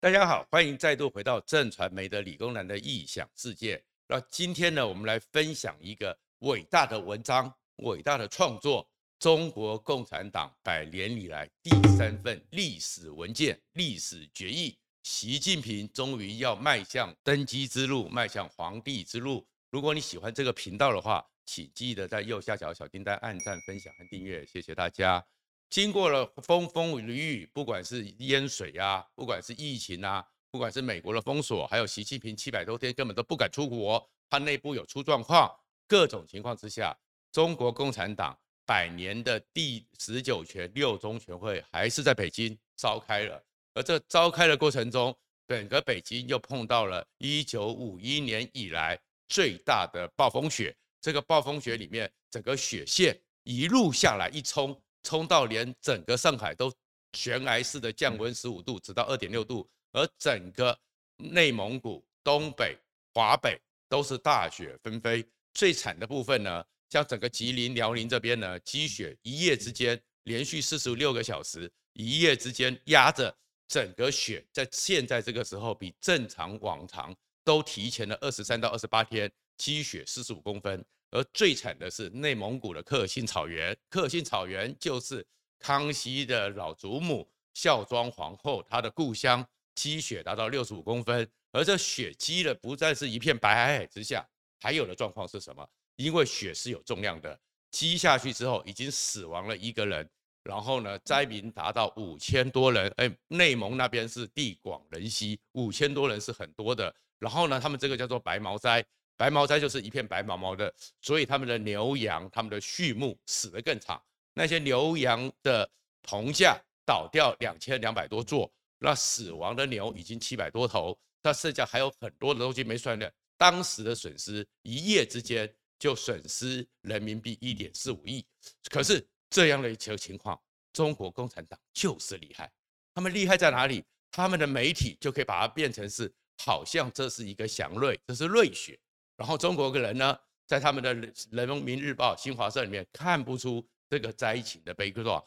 大家好，欢迎再度回到正传媒的理工男的异想世界。那今天呢，我们来分享一个伟大的文章、伟大的创作——中国共产党百年以来第三份历史文件、历史决议。习近平终于要迈向登基之路，迈向皇帝之路。如果你喜欢这个频道的话，请记得在右下角小叮当按赞、分享和订阅，谢谢大家。经过了风风雨雨，不管是淹水啊，不管是疫情啊，不管是美国的封锁，还有习近平七百多天根本都不敢出国，他内部有出状况，各种情况之下，中国共产党百年的第十九全六中全会还是在北京召开了。而这召开的过程中，整个北京又碰到了一九五一年以来最大的暴风雪。这个暴风雪里面，整个雪线一路下来一冲。冲到连整个上海都悬崖式的降温十五度，直到二点六度，而整个内蒙古、东北、华北都是大雪纷飞。最惨的部分呢，像整个吉林、辽宁这边呢，积雪一夜之间连续四十六个小时，一夜之间压着整个雪，在现在这个时候比正常往常都提前了二十三到二十八天，积雪四十五公分。而最惨的是内蒙古的克沁草原，克沁草原就是康熙的老祖母孝庄皇后她的故乡，积雪达到六十五公分，而这雪积了不再是一片白海海之下，还有的状况是什么？因为雪是有重量的，积下去之后已经死亡了一个人，然后呢，灾民达到五千多人，哎，内蒙那边是地广人稀，五千多人是很多的，然后呢，他们这个叫做白毛灾。白毛灾就是一片白毛毛的，所以他们的牛羊、他们的畜牧死得更惨。那些牛羊的棚架倒掉两千两百多座，那死亡的牛已经七百多头，那剩下还有很多的东西没算的。当时的损失一夜之间就损失人民币一点四五亿。可是这样的一个情况，中国共产党就是厉害。他们厉害在哪里？他们的媒体就可以把它变成是好像这是一个祥瑞，这是瑞雪。然后中国的人呢，在他们的《人民日报》、新华社里面看不出这个灾情的悲壮，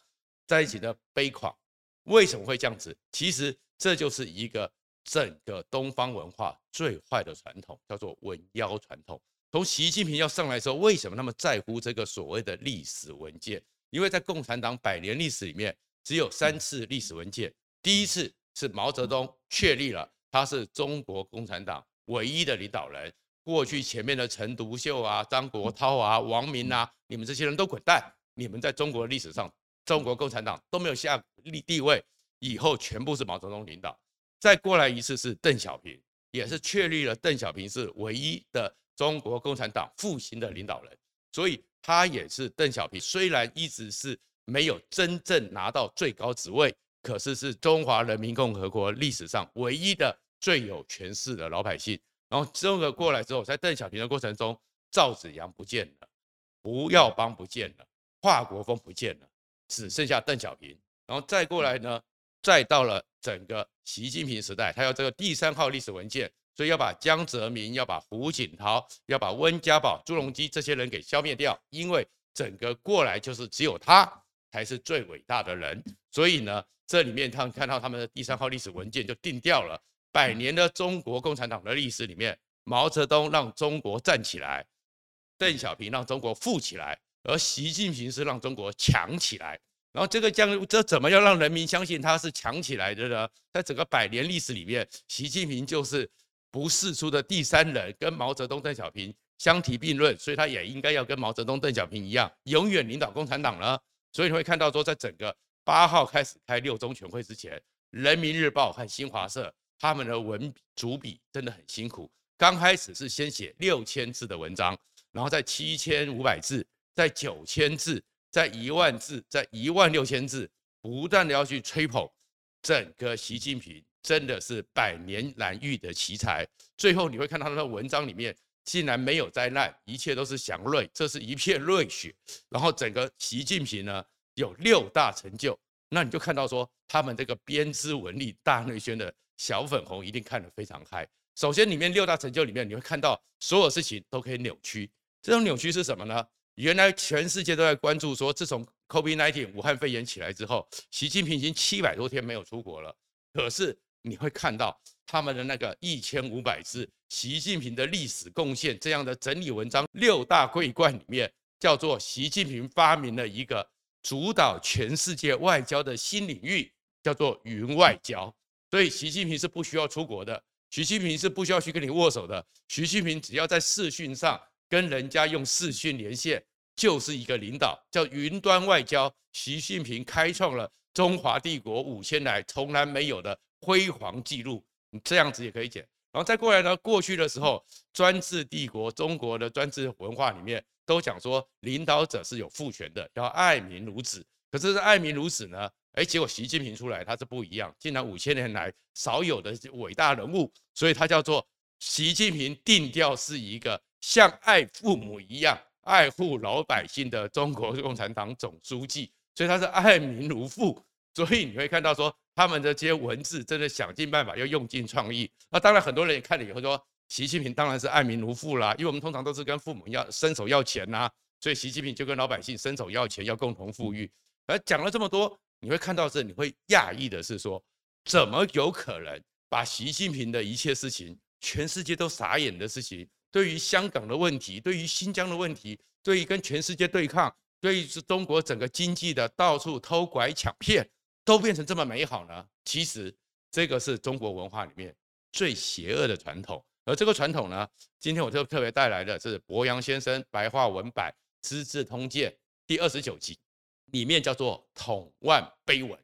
灾情的悲狂，为什么会这样子？其实这就是一个整个东方文化最坏的传统，叫做文妖传统。从习近平要上来的时候，为什么那么在乎这个所谓的历史文件？因为在共产党百年历史里面，只有三次历史文件。第一次是毛泽东确立了他是中国共产党唯一的领导人。过去前面的陈独秀啊、张国焘啊、王明啊，你们这些人都滚蛋！你们在中国历史上，中国共产党都没有下立地位，以后全部是毛泽东领导。再过来一次是邓小平，也是确立了邓小平是唯一的中国共产党复兴的领导人，所以他也是邓小平。虽然一直是没有真正拿到最高职位，可是是中华人民共和国历史上唯一的最有权势的老百姓。然后这个过来之后，在邓小平的过程中，赵紫阳不见了，胡耀邦不见了，华国锋不见了，只剩下邓小平。然后再过来呢，再到了整个习近平时代，他要这个第三号历史文件，所以要把江泽民、要把胡锦涛、要把温家宝、朱镕基这些人给消灭掉，因为整个过来就是只有他才是最伟大的人。所以呢，这里面他看到他们的第三号历史文件就定掉了。百年的中国共产党的历史里面，毛泽东让中国站起来，邓小平让中国富起来，而习近平是让中国强起来。然后这个将这怎么要让人民相信他是强起来的呢？在整个百年历史里面，习近平就是不世出的第三人，跟毛泽东、邓小平相提并论，所以他也应该要跟毛泽东、邓小平一样，永远领导共产党了。所以你会看到说，在整个八号开始开六中全会之前，《人民日报》和新华社。他们的文主笔真的很辛苦，刚开始是先写六千字的文章，然后在七千五百字，在九千字，在一万字，在一万六千字，不断的要去吹捧整个习近平，真的是百年难遇的奇才。最后你会看到他的文章里面竟然没有灾难，一切都是祥瑞，这是一片瑞雪。然后整个习近平呢有六大成就，那你就看到说他们这个编织文艺大内宣的。小粉红一定看得非常嗨。首先，里面六大成就里面，你会看到所有事情都可以扭曲。这种扭曲是什么呢？原来全世界都在关注说，自从 COVID-19 武汉肺炎起来之后，习近平已经七百多天没有出国了。可是你会看到他们的那个一千五百字习近平的历史贡献这样的整理文章，六大桂冠里面叫做习近平发明了一个主导全世界外交的新领域，叫做云外交。所以习近平是不需要出国的，习近平是不需要去跟你握手的，习近平只要在视讯上跟人家用视讯连线，就是一个领导，叫云端外交。习近平开创了中华帝国五千来从来没有的辉煌记录，你这样子也可以讲。然后再过来呢，过去的时候，专制帝国中国的专制文化里面都讲说，领导者是有父权的，要爱民如子。可是爱民如子呢？哎，结果习近平出来，他是不一样，竟然五千年来少有的伟大人物，所以他叫做习近平定调是一个像爱父母一样爱护老百姓的中国共产党总书记。所以他是爱民如父，所以你会看到说他们的这些文字真的想尽办法要用尽创意。那当然很多人也看了以后说，习近平当然是爱民如父啦，因为我们通常都是跟父母要伸手要钱呐，所以习近平就跟老百姓伸手要钱，要共同富裕。而讲了这么多，你会看到这你会讶异的是说，怎么有可能把习近平的一切事情，全世界都傻眼的事情，对于香港的问题，对于新疆的问题，对于跟全世界对抗。对于是中国整个经济的到处偷拐抢骗，都变成这么美好呢？其实这个是中国文化里面最邪恶的传统。而这个传统呢，今天我就特别带来的是博洋先生白话文版《资治通鉴》第二十九集，里面叫做《统万碑文》。《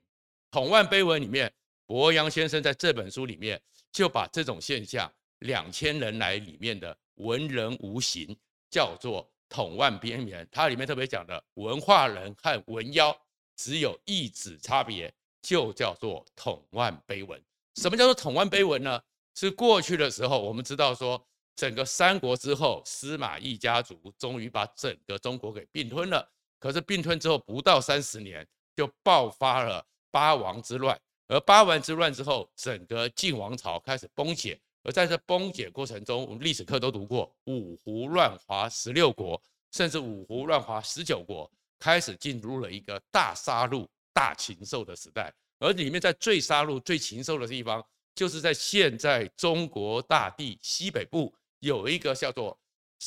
统万碑文》里面，柏杨先生在这本书里面就把这种现象，两千人来里面的文人无形叫做。统万边缘，它里面特别讲的文化人和文妖只有一纸差别，就叫做统万碑文。什么叫做统万碑文呢？是过去的时候，我们知道说，整个三国之后，司马懿家族终于把整个中国给并吞了。可是并吞之后不到三十年，就爆发了八王之乱。而八王之乱之后，整个晋王朝开始崩解。而在这崩解过程中，我们历史课都读过五胡乱华十六国，甚至五胡乱华十九国，开始进入了一个大杀戮、大禽兽的时代。而里面在最杀戮、最禽兽的地方，就是在现在中国大地西北部有一个叫做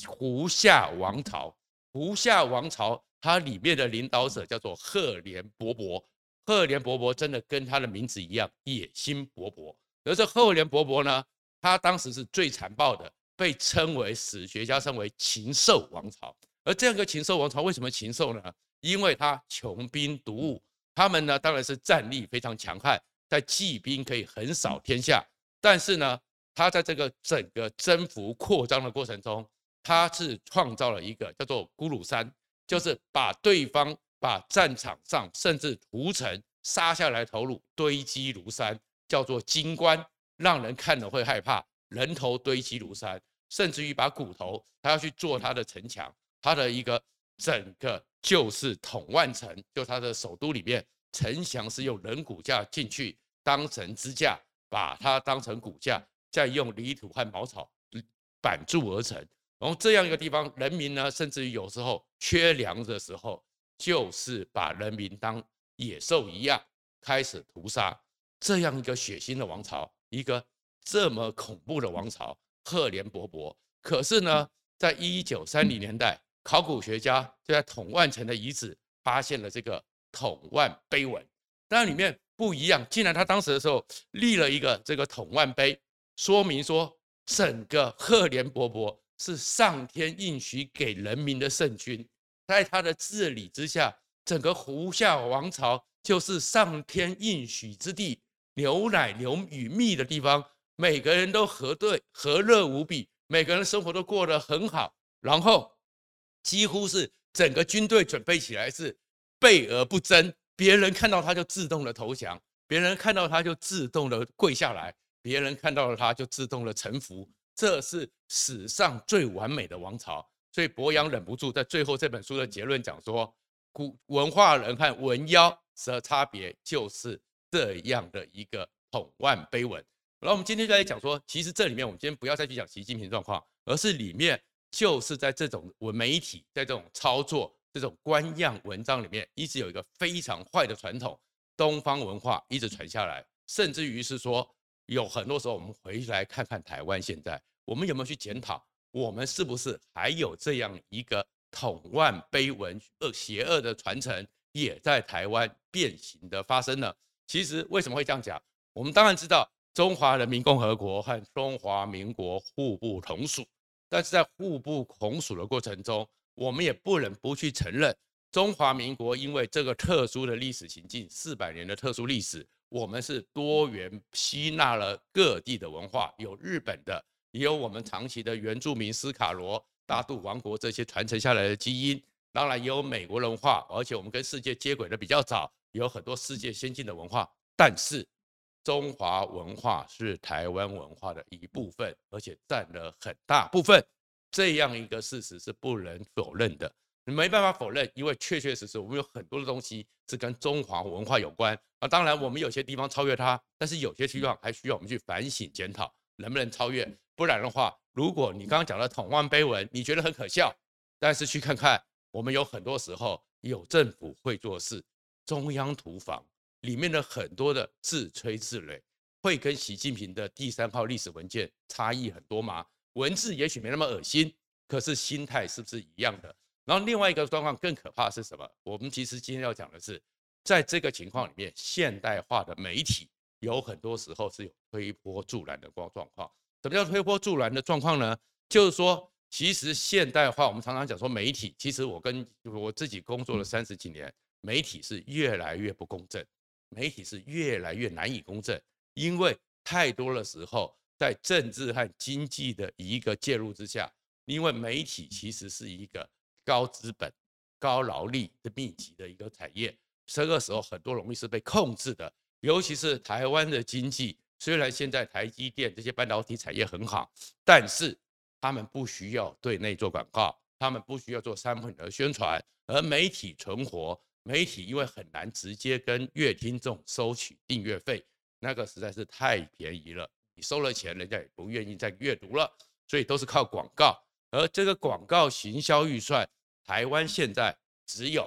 胡夏王朝。胡夏王朝它里面的领导者叫做赫连勃勃。赫连勃勃真的跟他的名字一样，野心勃勃。而这赫连勃勃呢？他当时是最残暴的，被称为史学家称为禽兽王朝。而这样一个禽兽王朝为什么禽兽呢？因为他穷兵黩武，他们呢当然是战力非常强悍，在骑兵可以横扫天下。但是呢，他在这个整个征服扩张的过程中，他是创造了一个叫做咕鲁山，就是把对方把战场上甚至屠城杀下来头颅堆积如山，叫做金棺。让人看了会害怕，人头堆积如山，甚至于把骨头，他要去做他的城墙，他的一个整个就是统万城，就他的首都里面，城墙是用人骨架进去当成支架，把它当成骨架，再用泥土和茅草板筑而成。然后这样一个地方，人民呢，甚至于有时候缺粮的时候，就是把人民当野兽一样开始屠杀，这样一个血腥的王朝。一个这么恐怖的王朝，赫连勃勃。可是呢，在一九三零年代，考古学家就在统万城的遗址发现了这个统万碑文。但里面不一样，竟然他当时的时候立了一个这个统万碑，说明说整个赫连勃勃是上天应许给人民的圣君，在他的治理之下，整个胡夏王朝就是上天应许之地。牛奶牛与蜜的地方，每个人都和对和乐无比，每个人生活都过得很好。然后几乎是整个军队准备起来是备而不争，别人看到他就自动的投降，别人看到他就自动的跪下来，别人看到了他就自动的臣服。这是史上最完美的王朝。所以柏杨忍不住在最后这本书的结论讲说，古文化人和文妖的差别就是。这样的一个统万碑文，然后我们今天就来讲说，其实这里面我们今天不要再去讲习近平状况，而是里面就是在这种文媒体，在这种操作、这种官样文章里面，一直有一个非常坏的传统，东方文化一直传下来，甚至于是说有很多时候我们回来看看台湾现在，我们有没有去检讨，我们是不是还有这样一个统万碑文恶邪恶的传承，也在台湾变形的发生呢？其实为什么会这样讲？我们当然知道中华人民共和国和中华民国互不统属，但是在互不统属的过程中，我们也不能不去承认。中华民国因为这个特殊的历史情境，四百年的特殊历史，我们是多元吸纳了各地的文化，有日本的，也有我们长期的原住民斯卡罗、大肚王国这些传承下来的基因，当然也有美国文化，而且我们跟世界接轨的比较早，有很多世界先进的文化。但是中华文化是台湾文化的一部分，而且占了很大部分，这样一个事实是不能否认的。你没办法否认，因为确确实实我们有很多的东西是跟中华文化有关啊。当然，我们有些地方超越它，但是有些地方还需要我们去反省检讨，能不能超越？不然的话，如果你刚刚讲的统万碑文，你觉得很可笑，但是去看看，我们有很多时候有政府会做事，中央图房里面的很多的自吹自擂，会跟习近平的第三号历史文件差异很多吗？文字也许没那么恶心，可是心态是不是一样的？然后另外一个状况更可怕是什么？我们其实今天要讲的是，在这个情况里面，现代化的媒体有很多时候是有推波助澜的光状况。什么叫推波助澜的状况呢？就是说，其实现代化，我们常常讲说媒体，其实我跟我自己工作了三十几年，媒体是越来越不公正，媒体是越来越难以公正，因为太多的时候在政治和经济的一个介入之下，因为媒体其实是一个。高资本、高劳力的密集的一个产业，这个时候很多容易是被控制的。尤其是台湾的经济，虽然现在台积电这些半导体产业很好，但是他们不需要对内做广告，他们不需要做商品的宣传，而媒体存活，媒体因为很难直接跟阅听众收取订阅费，那个实在是太便宜了。你收了钱，人家也不愿意再阅读了，所以都是靠广告，而这个广告行销预算。台湾现在只有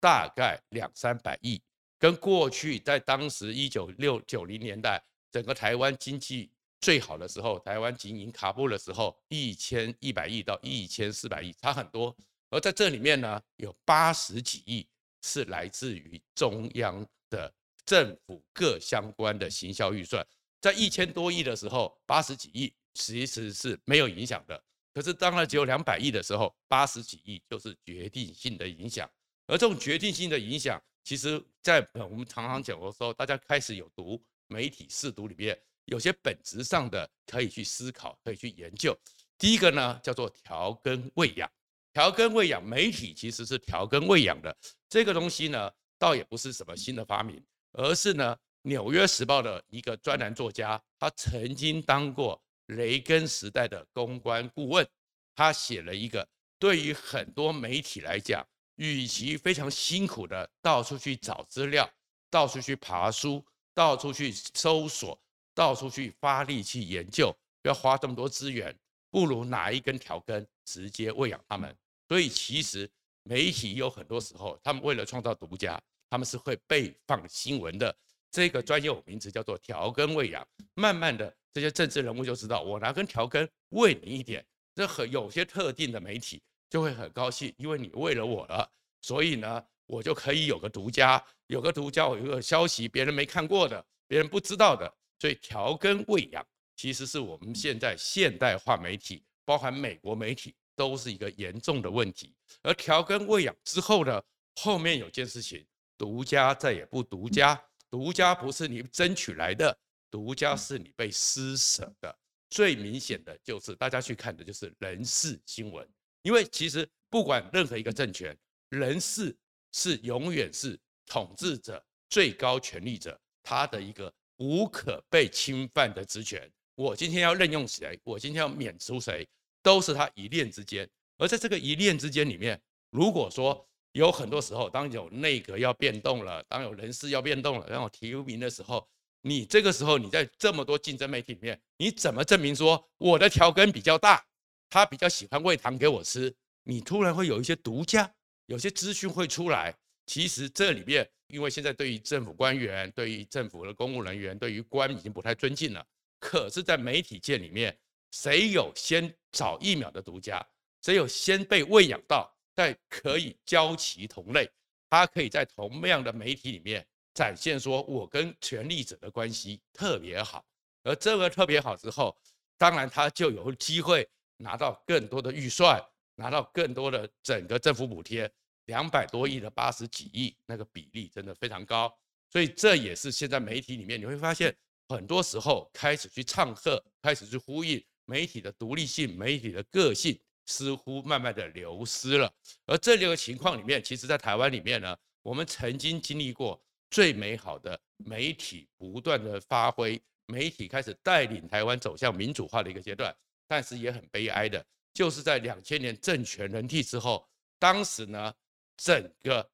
大概两三百亿，跟过去在当时一九六九零年代整个台湾经济最好的时候，台湾经营卡布的时候，一千一百亿到一千四百亿差很多。而在这里面呢，有八十几亿是来自于中央的政府各相关的行销预算，在一千多亿的时候，八十几亿其实是没有影响的。可是，当然只有两百亿的时候，八十几亿就是决定性的影响。而这种决定性的影响，其实，在我们常常讲的时候，大家开始有读媒体试读里面，有些本质上的可以去思考，可以去研究。第一个呢，叫做调羹喂养。调羹喂养，媒体其实是调羹喂养的这个东西呢，倒也不是什么新的发明，而是呢，《纽约时报》的一个专栏作家，他曾经当过。雷根时代的公关顾问，他写了一个对于很多媒体来讲，与其非常辛苦的到处去找资料，到处去爬书，到处去搜索，到处去发力去研究，要花这么多资源，不如拿一根调羹直接喂养他们。所以其实媒体有很多时候，他们为了创造独家，他们是会被放新闻的。这个专业名词叫做调羹喂养，慢慢的。这些政治人物就知道，我拿根调羹喂你一点，这很有些特定的媒体就会很高兴，因为你喂了我了，所以呢，我就可以有个独家，有个独家，我有个消息别人没看过的，别人不知道的，所以调羹喂养其实是我们现在现代化媒体，包含美国媒体都是一个严重的问题。而调羹喂养之后呢，后面有件事情，独家再也不独家，独家不是你争取来的。独家是你被施舍的，最明显的就是大家去看的就是人事新闻，因为其实不管任何一个政权，人事是永远是统治者最高权力者他的一个无可被侵犯的职权。我今天要任用谁，我今天要免除谁，都是他一念之间。而在这个一念之间里面，如果说有很多时候，当有内阁要变动了，当有人事要变动了，然后提名的时候。你这个时候，你在这么多竞争媒体里面，你怎么证明说我的调羹比较大，他比较喜欢喂糖给我吃？你突然会有一些独家，有些资讯会出来。其实这里面，因为现在对于政府官员、对于政府的公务人员、对于官已经不太尊敬了，可是，在媒体界里面，谁有先找疫苗的独家？谁有先被喂养到，再可以交齐同类？他可以在同样的媒体里面展现说，我跟权力者的关系特别好。而这个特别好之后，当然他就有机会拿到更多的预算，拿到更多的整个政府补贴，两百多亿的八十几亿，那个比例真的非常高。所以这也是现在媒体里面你会发现，很多时候开始去唱和，开始去呼应媒体的独立性、媒体的个性，似乎慢慢的流失了。而这六个情况里面，其实在台湾里面呢，我们曾经经历过最美好的媒体不断的发挥。媒体开始带领台湾走向民主化的一个阶段，但是也很悲哀的，就是在两千年政权轮替之后，当时呢，整个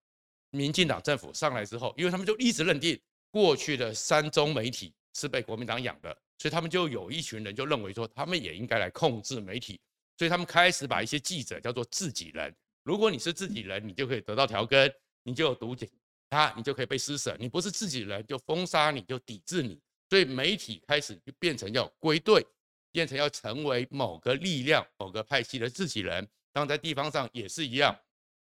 民进党政府上来之后，因为他们就一直认定过去的三中媒体是被国民党养的，所以他们就有一群人就认为说，他们也应该来控制媒体，所以他们开始把一些记者叫做自己人。如果你是自己人，你就可以得到调根，你就有毒检他，你就可以被施舍；你不是自己人，就封杀你，就抵制你。所以媒体开始就变成要归队，变成要成为某个力量、某个派系的自己人。当在地方上也是一样。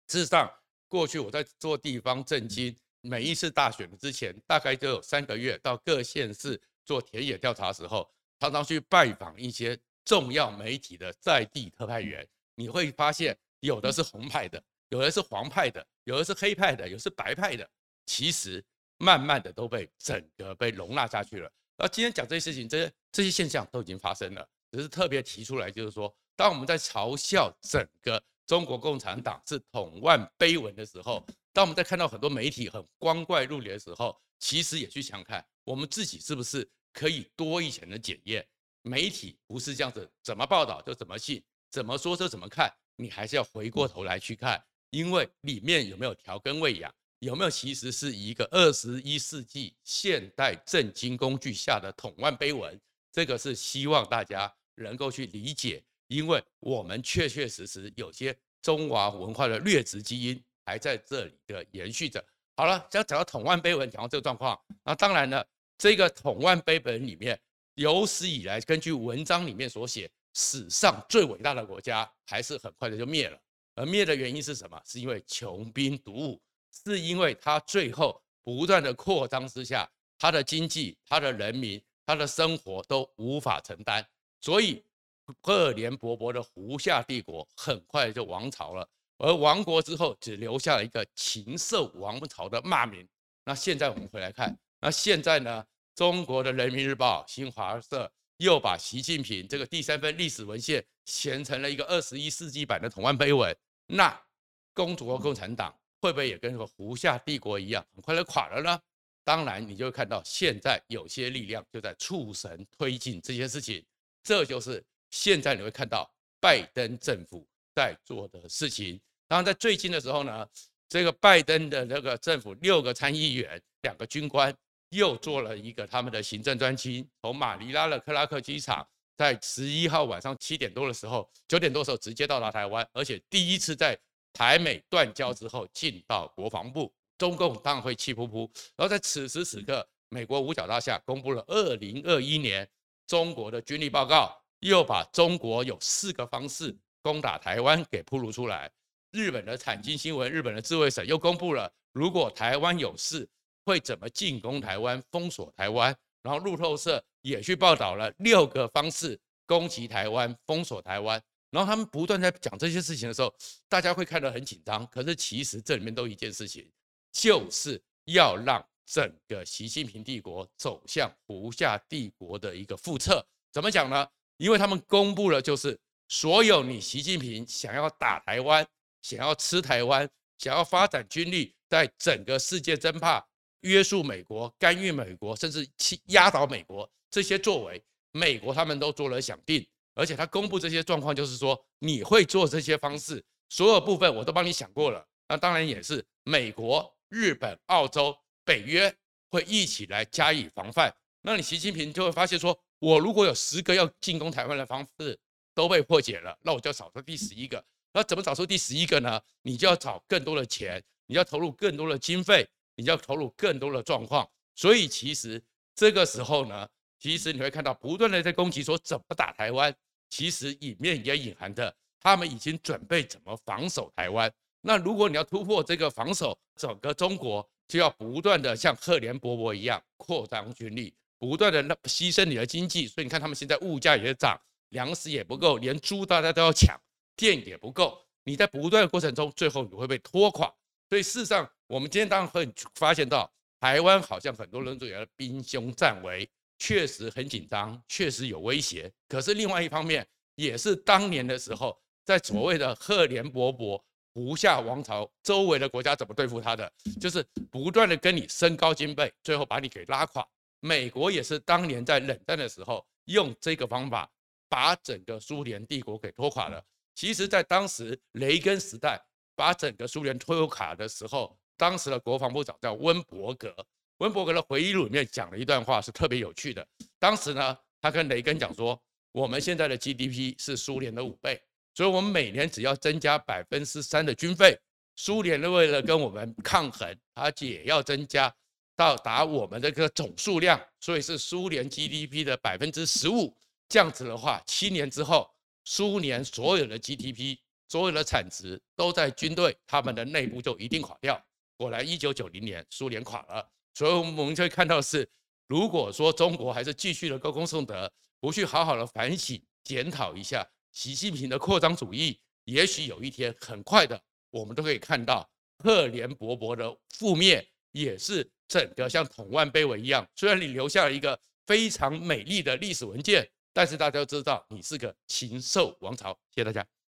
事实上，过去我在做地方政经，每一次大选之前，大概都有三个月到各县市做田野调查的时候，常常去拜访一些重要媒体的在地特派员。你会发现，有的是红派的，有的是黄派的，有的是黑派的，有的是白派的。其实。慢慢的都被整个被容纳下去了。而今天讲这些事情，这些这些现象都已经发生了，只是特别提出来，就是说，当我们在嘲笑整个中国共产党是统万碑文的时候，当我们在看到很多媒体很光怪陆离的时候，其实也去想看我们自己是不是可以多一点的检验。媒体不是这样子，怎么报道就怎么信，怎么说就怎么看，你还是要回过头来去看，因为里面有没有调根喂养。有没有其实是一个二十一世纪现代政经工具下的统万碑文？这个是希望大家能够去理解，因为我们确确实实有些中华文化的劣质基因还在这里的延续着。好了，讲讲到统万碑文，讲到这个状况，那当然了，这个统万碑文里面有史以来根据文章里面所写，史上最伟大的国家还是很快的就灭了，而灭的原因是什么？是因为穷兵黩武。是因为他最后不断的扩张之下，他的经济、他的人民、他的生活都无法承担，所以可怜勃勃的胡夏帝国很快就亡朝了。而亡国之后，只留下了一个禽兽王朝的骂名。那现在我们回来看，那现在呢？中国的人民日报、新华社又把习近平这个第三份历史文献写成了一个二十一世纪版的统万碑文。那中国共产党。会不会也跟这个胡夏帝国一样，很快就垮了呢？当然，你就会看到现在有些力量就在促成推进这些事情，这就是现在你会看到拜登政府在做的事情。当然，在最近的时候呢，这个拜登的那个政府六个参议员、两个军官又做了一个他们的行政专机，从马尼拉的克拉克机场，在十一号晚上七点多的时候，九点多的时候直接到达台湾，而且第一次在。台美断交之后，进到国防部，中共当然会气噗噗。然后在此时此刻，美国五角大厦公布了二零二一年中国的军力报告，又把中国有四个方式攻打台湾给铺露出来。日本的产经新闻、日本的自卫省又公布了，如果台湾有事，会怎么进攻台湾、封锁台湾。然后路透社也去报道了六个方式攻击台湾、封锁台湾。然后他们不断在讲这些事情的时候，大家会看得很紧张。可是其实这里面都一件事情，就是要让整个习近平帝国走向胡夏帝国的一个复测。怎么讲呢？因为他们公布了，就是所有你习近平想要打台湾、想要吃台湾、想要发展军力，在整个世界争霸、约束美国、干预美国，甚至压倒美国这些作为，美国他们都做了响应。而且他公布这些状况，就是说你会做这些方式，所有部分我都帮你想过了。那当然也是美国、日本、澳洲、北约会一起来加以防范。那你习近平就会发现说，我如果有十个要进攻台湾的方式都被破解了，那我就要找出第十一个。那怎么找出第十一个呢？你就要找更多的钱，你要投入更多的经费，你要投入更多的状况。所以其实这个时候呢，其实你会看到不断的在攻击说怎么打台湾，其实里面也隐含着他们已经准备怎么防守台湾。那如果你要突破这个防守，整个中国就要不断的像赫连勃勃一样扩张军力，不断的牺牲你的经济。所以你看他们现在物价也涨，粮食也不够，连猪大家都要抢，电也不够。你在不断的过程中，最后你会被拖垮。所以事实上，我们今天当然会发现到，台湾好像很多人都觉得兵凶战危，确实很紧张，确实有威胁。可是另外一方面，也是当年的时候，在所谓的赫连勃勃。胡夏王朝周围的国家怎么对付他的？就是不断的跟你升高军备，最后把你给拉垮。美国也是当年在冷战的时候用这个方法把整个苏联帝国给拖垮了。其实，在当时雷根时代把整个苏联拖垮的时候，当时的国防部长叫温伯格。温伯格的回忆录里面讲了一段话是特别有趣的。当时呢，他跟雷根讲说：“我们现在的 GDP 是苏联的五倍。”所以，我们每年只要增加百分之三的军费，苏联为了跟我们抗衡，它也要增加到达我们这个总数量，所以是苏联 GDP 的百分之十五。这样子的话，七年之后，苏联所有的 GDP、所有的产值都在军队，他们的内部就一定垮掉。果然，一九九零年苏联垮了。所以，我们就会看到是，如果说中国还是继续的歌功颂德，不去好好的反省检讨一下。习近平的扩张主义，也许有一天很快的，我们都可以看到赫连勃勃的覆灭，也是整个像统万碑文一样。虽然你留下了一个非常美丽的历史文件，但是大家都知道你是个禽兽王朝。谢谢大家。